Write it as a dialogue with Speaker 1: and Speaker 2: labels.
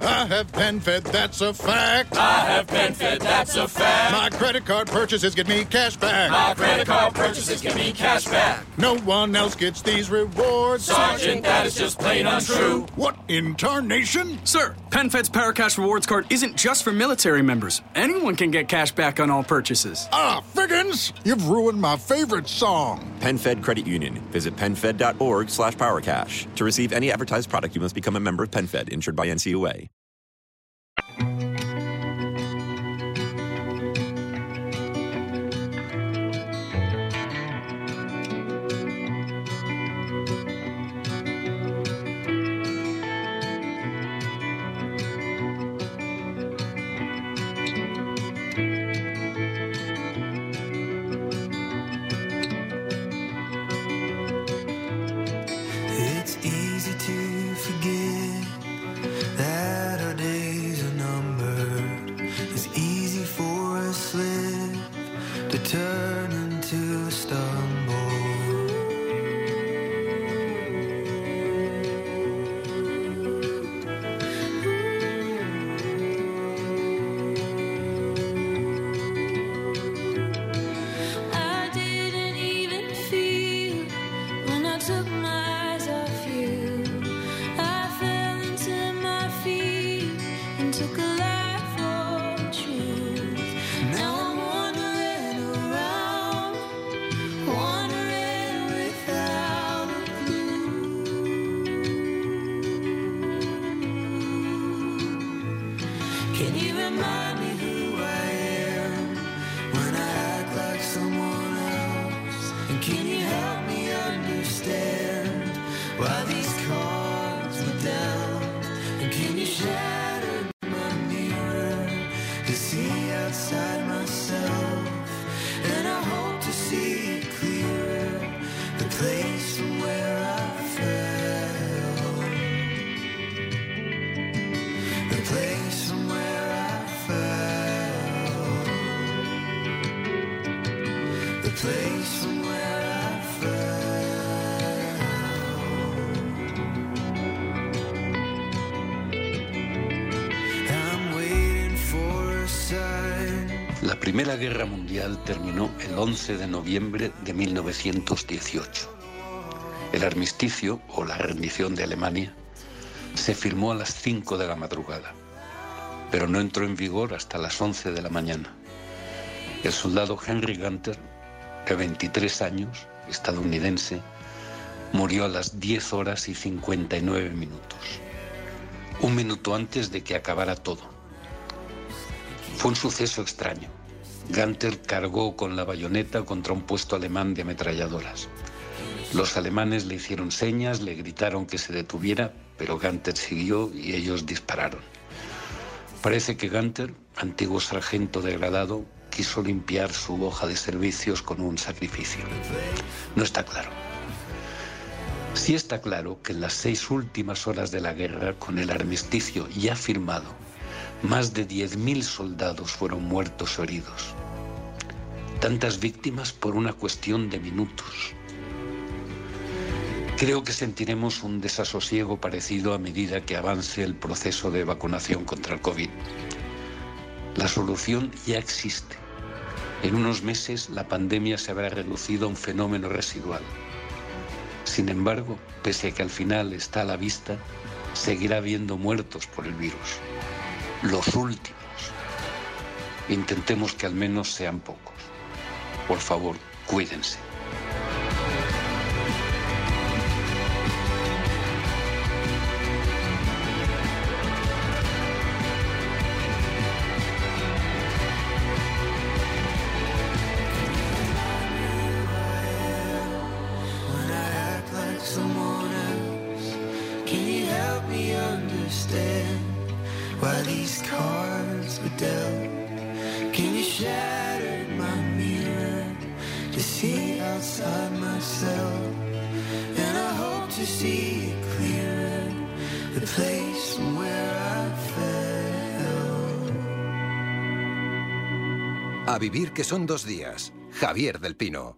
Speaker 1: I have PenFed, that's a fact.
Speaker 2: I have PenFed, that's a fact.
Speaker 1: My credit card purchases get me cash back.
Speaker 2: My credit card purchases get me cash back.
Speaker 1: No one else gets these rewards.
Speaker 2: Sergeant, that is just plain untrue.
Speaker 1: What in tarnation?
Speaker 3: Sir, PenFed's Paracash Rewards card isn't just for military members. Anyone can get cash back on all purchases.
Speaker 1: Ah, Figgins, you've ruined my favorite song.
Speaker 4: PenFed Credit Union. Visit PenFed.org slash PowerCash. To receive any advertised product, you must become a member of PenFed, insured by NCUA.
Speaker 5: Turn
Speaker 6: Can you remind
Speaker 7: La Primera Guerra Mundial terminó el 11 de noviembre de 1918. El armisticio, o la rendición de Alemania, se firmó a las 5 de la madrugada, pero no entró en vigor hasta las 11 de la mañana. El soldado Henry Gunter, de 23 años, estadounidense, murió a las 10 horas y 59 minutos, un minuto antes de que acabara todo. Fue un suceso extraño. Gunter cargó con la bayoneta contra un puesto alemán de ametralladoras. Los alemanes le hicieron señas, le gritaron que se detuviera, pero Gunter siguió y ellos dispararon. Parece que Gunter, antiguo sargento degradado, quiso limpiar su hoja de servicios con un sacrificio. No está claro. Sí está claro que en las seis últimas horas de la guerra, con el armisticio ya firmado, más de 10.000 soldados fueron muertos o heridos. Tantas víctimas por una cuestión de minutos. Creo que sentiremos un desasosiego parecido a medida que avance el proceso de vacunación contra el COVID. La solución ya existe. En unos meses la pandemia se habrá reducido a un fenómeno residual. Sin embargo, pese a que al final está a la vista, seguirá habiendo muertos por el virus. Los últimos. Intentemos que al menos sean pocos. Por favor, cuídense.
Speaker 5: Why these cards were dealt? Can you shatter my mirror to see outside myself? And I hope to see clearer the place from where I fell.
Speaker 8: A vivir que son dos días. Javier del Pino.